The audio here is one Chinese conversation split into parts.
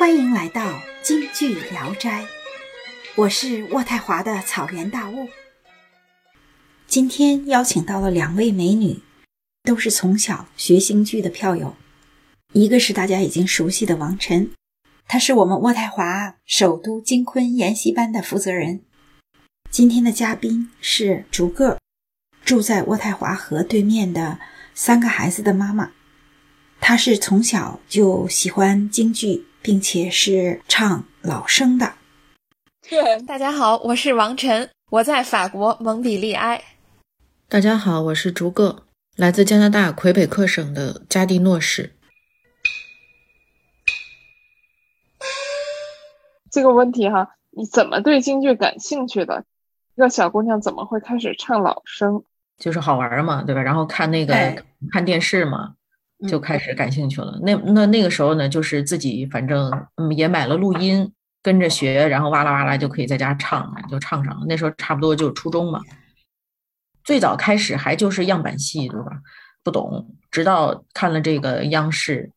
欢迎来到京剧聊斋，我是渥太华的草原大雾。今天邀请到了两位美女，都是从小学京剧的票友。一个是大家已经熟悉的王晨，她是我们渥太华首都金昆研习班的负责人。今天的嘉宾是竹个，住在渥太华河对面的三个孩子的妈妈。她是从小就喜欢京剧。并且是唱老生的。大家好，我是王晨，我在法国蒙彼利埃。大家好，我是逐个，来自加拿大魁北克省的加蒂诺市。这个问题哈，你怎么对京剧感兴趣的？一个小姑娘怎么会开始唱老生？就是好玩嘛，对吧？然后看那个看电视嘛。就开始感兴趣了。那那那个时候呢，就是自己反正嗯也买了录音，跟着学，然后哇啦哇啦就可以在家唱，就唱上了。那时候差不多就初中嘛。最早开始还就是样板戏，对吧？不懂，直到看了这个央视，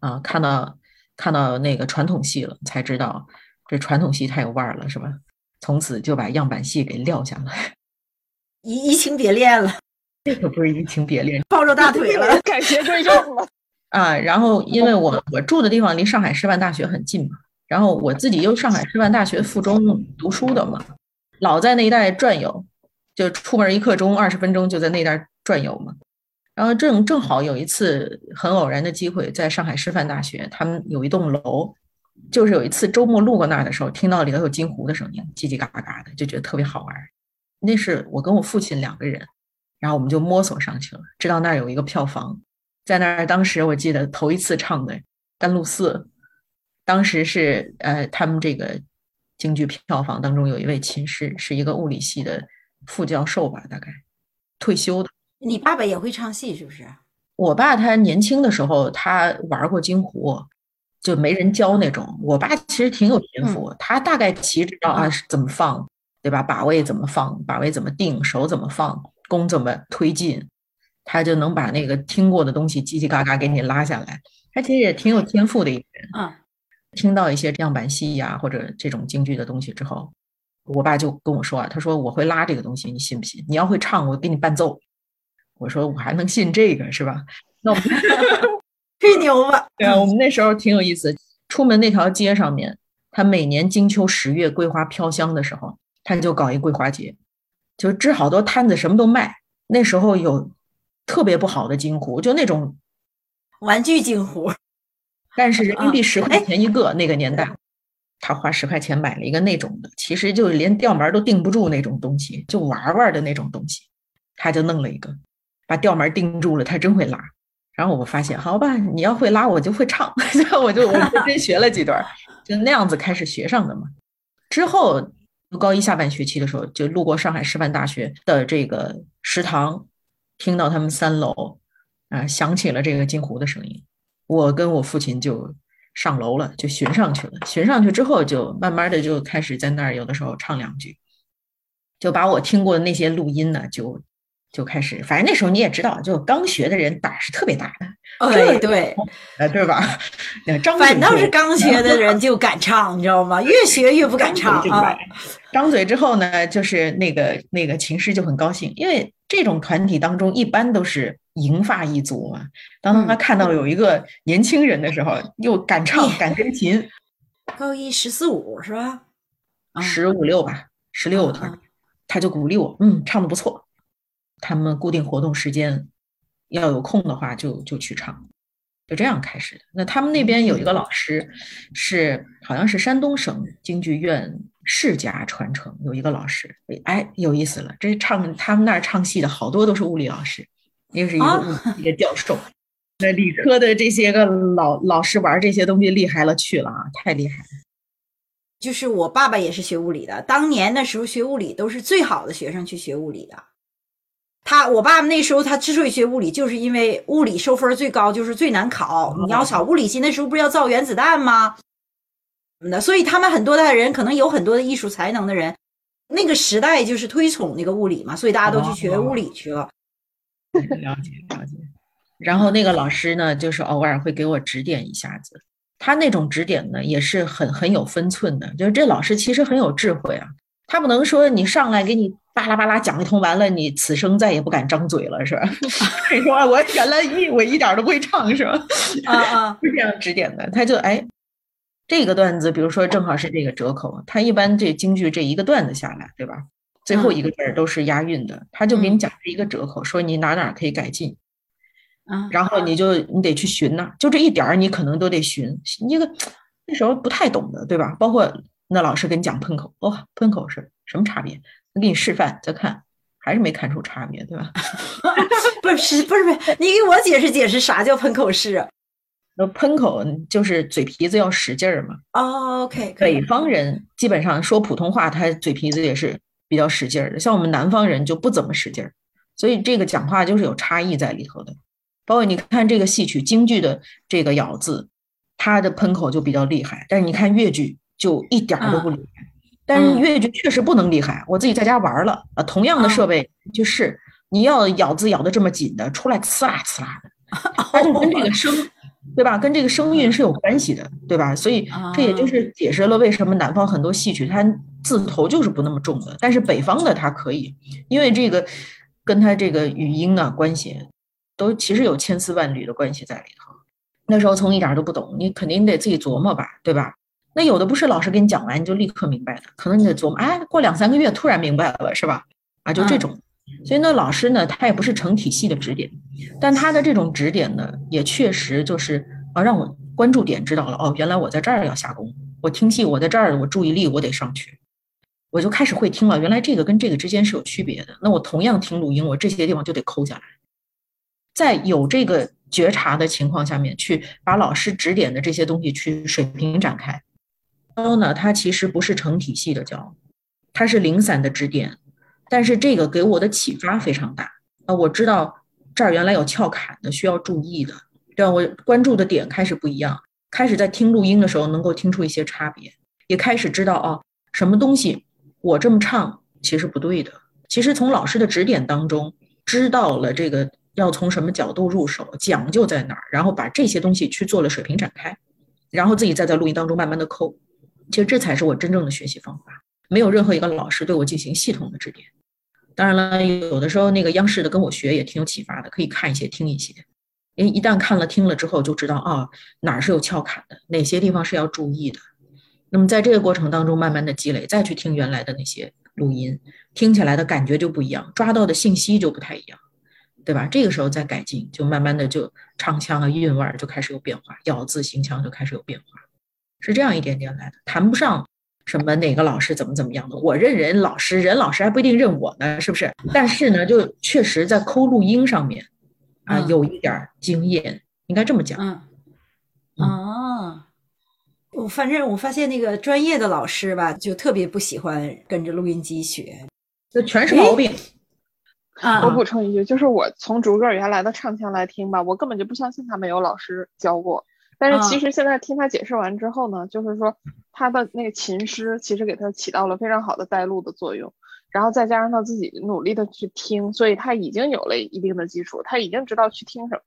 啊，看到看到那个传统戏了，才知道这传统戏太有味儿了，是吧？从此就把样板戏给撂下了，移移情别恋了。这可不是移情别恋，抱着大腿了，改邪归正了 啊！然后因为我我住的地方离上海师范大学很近嘛，然后我自己又上海师范大学附中读书的嘛，老在那一带转悠，就出门一刻钟二十分钟就在那带转悠嘛。然后正正好有一次很偶然的机会，在上海师范大学，他们有一栋楼，就是有一次周末路过那儿的时候，听到里头有金湖的声音，叽叽嘎嘎的，就觉得特别好玩。那是我跟我父亲两个人。然后我们就摸索上去了，知道那儿有一个票房，在那儿当时我记得头一次唱的《甘露寺》，当时是呃他们这个京剧票房当中有一位琴师，是一个物理系的副教授吧，大概退休的。你爸爸也会唱戏是不是？我爸他年轻的时候他玩过京胡，就没人教那种。我爸其实挺有天赋，他大概其知道啊怎么放，对吧？把位怎么放，把位怎么定，手怎么放。弓怎么推进，他就能把那个听过的东西叽叽嘎嘎给你拉下来。他其实也挺有天赋的一个人啊。听到一些样板戏呀或者这种京剧的东西之后，我爸就跟我说啊，他说我会拉这个东西，你信不信？你要会唱，我给你伴奏。我说我还能信这个是吧？那我们 吹牛吧。对啊，我们那时候挺有意思。出门那条街上面，他每年金秋十月桂花飘香的时候，他就搞一桂花节。就支好多摊子，什么都卖。那时候有特别不好的金壶，就那种玩具金壶，但是人民币十块钱一个。那个年代，他花十块钱买了一个那种的，其实就连吊门都定不住那种东西，就玩玩的那种东西。他就弄了一个，把吊门定住了。他真会拉。然后我发现，好吧，你要会拉，我就会唱。然后我就我就真学了几段，就那样子开始学上的嘛。之后。高一下半学期的时候，就路过上海师范大学的这个食堂，听到他们三楼啊响起了这个金湖的声音，我跟我父亲就上楼了，就寻上去了。寻上去之后，就慢慢的就开始在那儿，有的时候唱两句，就把我听过的那些录音呢，就。就开始，反正那时候你也知道，就刚学的人胆是特别大的，对对，哎，对吧？张反倒是刚学的人就敢唱，你知道吗？越学越不敢唱啊。张嘴之后呢，就是那个那个琴师就很高兴，因为这种团体当中一般都是银发一族嘛。当他看到有一个年轻人的时候，又敢唱敢跟琴，高一十四五是吧？十五六吧，十六他他就鼓励我，嗯，唱的不错。他们固定活动时间要有空的话，就就去唱，就这样开始的。那他们那边有一个老师，是好像是山东省京剧院世家传承，有一个老师，哎，有意思了。这唱他们那儿唱戏的好多都是物理老师，又是一个物理的教授。那理科的这些个老老师玩这些东西厉害了去了啊，太厉害了。就是我爸爸也是学物理的，当年的时候学物理都是最好的学生去学物理的。他我爸爸那时候他之所以学物理，就是因为物理收分最高，就是最难考。你要考物理系，那时候不是要造原子弹吗？那所以他们很多的人可能有很多的艺术才能的人，那个时代就是推崇那个物理嘛，所以大家都去学物理去了。了解了解。然后那个老师呢，就是偶尔会给我指点一下子。他那种指点呢，也是很很有分寸的。就是这老师其实很有智慧啊，他不能说你上来给你巴拉巴拉讲一通，完了你此生再也不敢张嘴了，是吧？你说我原来一我一点都不会唱，是吧？啊啊，是这样指点的。他就哎，这个段子，比如说正好是这个折口，他一般这京剧这一个段子下来，对吧？最后一个字儿都是押韵的，他就给你讲这一个折口，说你哪哪可以改进。啊，然后你就你得去寻呐，就这一点儿你可能都得寻。那个那时候不太懂的，对吧？包括那老师跟你讲喷口，哇，喷口是什么差别？我给你示范再看，还是没看出差别，对吧？不是不是不是，你给我解释解释啥叫喷口式？那喷口就是嘴皮子要使劲儿嘛。哦，OK，北方人基本上说普通话，他嘴皮子也是比较使劲儿的，像我们南方人就不怎么使劲儿，所以这个讲话就是有差异在里头的。包括你看这个戏曲京剧的这个咬字，它的喷口就比较厉害，但是你看越剧就一点儿都不厉害。但是越剧确实不能厉害，我自己在家玩了啊，同样的设备就是你要咬字咬的这么紧的，出来呲啦呲啦的，它就跟这个声，对吧？跟这个声韵是有关系的，对吧？所以这也就是解释了为什么南方很多戏曲它字头就是不那么重的，但是北方的它可以，因为这个跟它这个语音啊关系。都其实有千丝万缕的关系在里头。那时候从一点都不懂，你肯定得自己琢磨吧，对吧？那有的不是老师给你讲完你就立刻明白的，可能你得琢磨，哎，过两三个月突然明白了，是吧？啊，就这种。所以那老师呢，他也不是成体系的指点，但他的这种指点呢，也确实就是啊，让我关注点知道了，哦，原来我在这儿要下功夫，我听戏，我在这儿，我注意力我得上去，我就开始会听了。原来这个跟这个之间是有区别的。那我同样听录音，我这些地方就得抠下来。在有这个觉察的情况下面，去把老师指点的这些东西去水平展开。教呢，它其实不是成体系的教，它是零散的指点。但是这个给我的启发非常大啊！我知道这儿原来有翘坎的，需要注意的，对吧？我关注的点开始不一样，开始在听录音的时候能够听出一些差别，也开始知道啊，什么东西我这么唱其实不对的。其实从老师的指点当中知道了这个。要从什么角度入手，讲究在哪儿，然后把这些东西去做了水平展开，然后自己再在录音当中慢慢的抠，其实这才是我真正的学习方法。没有任何一个老师对我进行系统的指点。当然了，有的时候那个央视的跟我学也挺有启发的，可以看一些听一些。因为一旦看了听了之后，就知道啊哪儿是有窍坎的，哪些地方是要注意的。那么在这个过程当中慢慢的积累，再去听原来的那些录音，听起来的感觉就不一样，抓到的信息就不太一样。对吧？这个时候再改进，就慢慢的就唱腔啊、韵味儿就开始有变化，咬字形腔就开始有变化，是这样一点点来的。谈不上什么哪个老师怎么怎么样的，我认人老师，人老师还不一定认我呢，是不是？但是呢，就确实在抠录音上面啊，有一点经验，应该这么讲。嗯，啊，我反正我发现那个专业的老师吧，就特别不喜欢跟着录音机学，就全是毛病。我补充一句，就是我从逐个原来的唱腔来听吧，我根本就不相信他没有老师教过。但是其实现在听他解释完之后呢，就是说他的那个琴师其实给他起到了非常好的带路的作用，然后再加上他自己努力的去听，所以他已经有了一定的基础，他已经知道去听什么。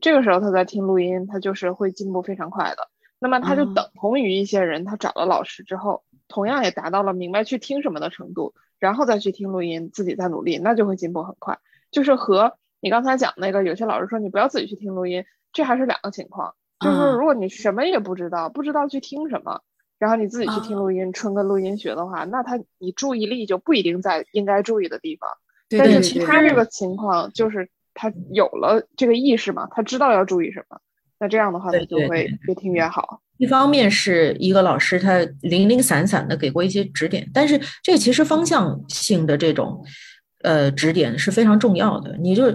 这个时候他在听录音，他就是会进步非常快的。那么他就等同于一些人，他找了老师之后，同样也达到了明白去听什么的程度。然后再去听录音，自己再努力，那就会进步很快。就是和你刚才讲那个，有些老师说你不要自己去听录音，这还是两个情况。就是如果你什么也不知道，不知道去听什么，然后你自己去听录音，纯跟录音学的话，那他你注意力就不一定在应该注意的地方。但是其他这个情况，就是他有了这个意识嘛，他知道要注意什么，那这样的话他就会越听越好。一方面是一个老师，他零零散散的给过一些指点，但是这其实方向性的这种，呃，指点是非常重要的。你就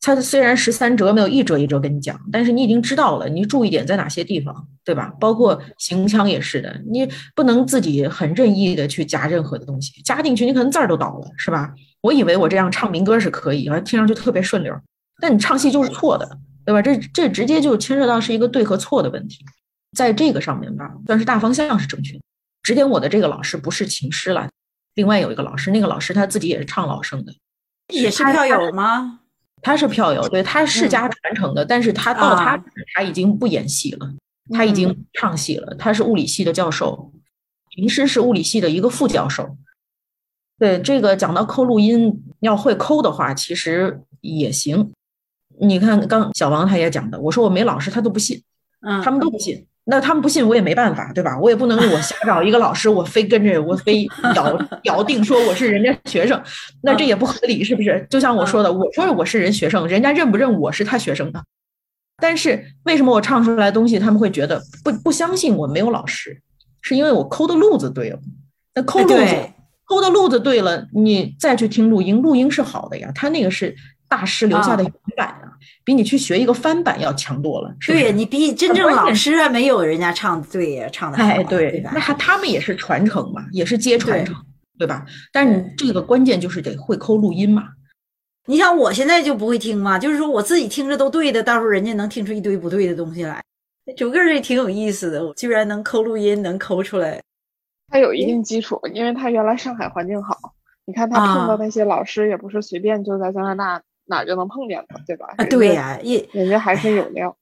他虽然十三折没有一折一折跟你讲，但是你已经知道了，你注意点在哪些地方，对吧？包括行腔也是的，你不能自己很任意的去加任何的东西，加进去你可能字儿都倒了，是吧？我以为我这样唱民歌是可以，啊，听上去特别顺溜，但你唱戏就是错的，对吧？这这直接就牵涉到是一个对和错的问题。在这个上面吧，算是大方向是正确的。指点我的这个老师不是琴师了，另外有一个老师，那个老师他自己也是唱老生的，也是票友吗？他是票友，对，他世家传承的，但是他到他他已经不演戏了，他已经唱戏了，他是物理系的教授，平师是物理系的一个副教授。对这个讲到抠录音，要会抠的话，其实也行。你看刚小王他也讲的，我说我没老师，他都不信，嗯，他们都不信。那他们不信我也没办法，对吧？我也不能我瞎 找一个老师，我非跟着我非咬咬定说我是人家学生，那这也不合理，是不是？就像我说的，我说我是人学生，人家认不认我是他学生呢？但是为什么我唱出来东西他们会觉得不不相信我没有老师？是因为我抠的路子对了。那抠路子抠的路子对了，你再去听录音，录音是好的呀，他那个是。大师留下的原版啊，比你去学一个翻版要强多了。对呀，你比真正老师还没有人家唱的对呀，唱的哎对，那他他们也是传承嘛，也是接传承，对吧？但是这个关键就是得会抠录音嘛。你像我现在就不会听嘛，就是说我自己听着都对的，到时候人家能听出一堆不对的东西来。九个也挺有意思的，我居然能抠录音，能抠出来。他有一定基础，因为他原来上海环境好。你看他碰到那些老师，也不是随便就在加拿大。哪就能碰见他，对吧？啊，对呀，人家还是有料。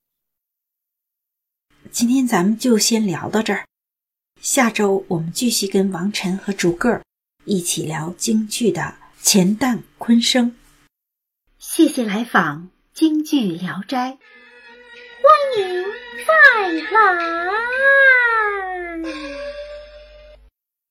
今天咱们就先聊到这儿，下周我们继续跟王晨和竹个儿一起聊京剧的钱旦昆生。谢谢来访，京剧聊斋，欢迎再来。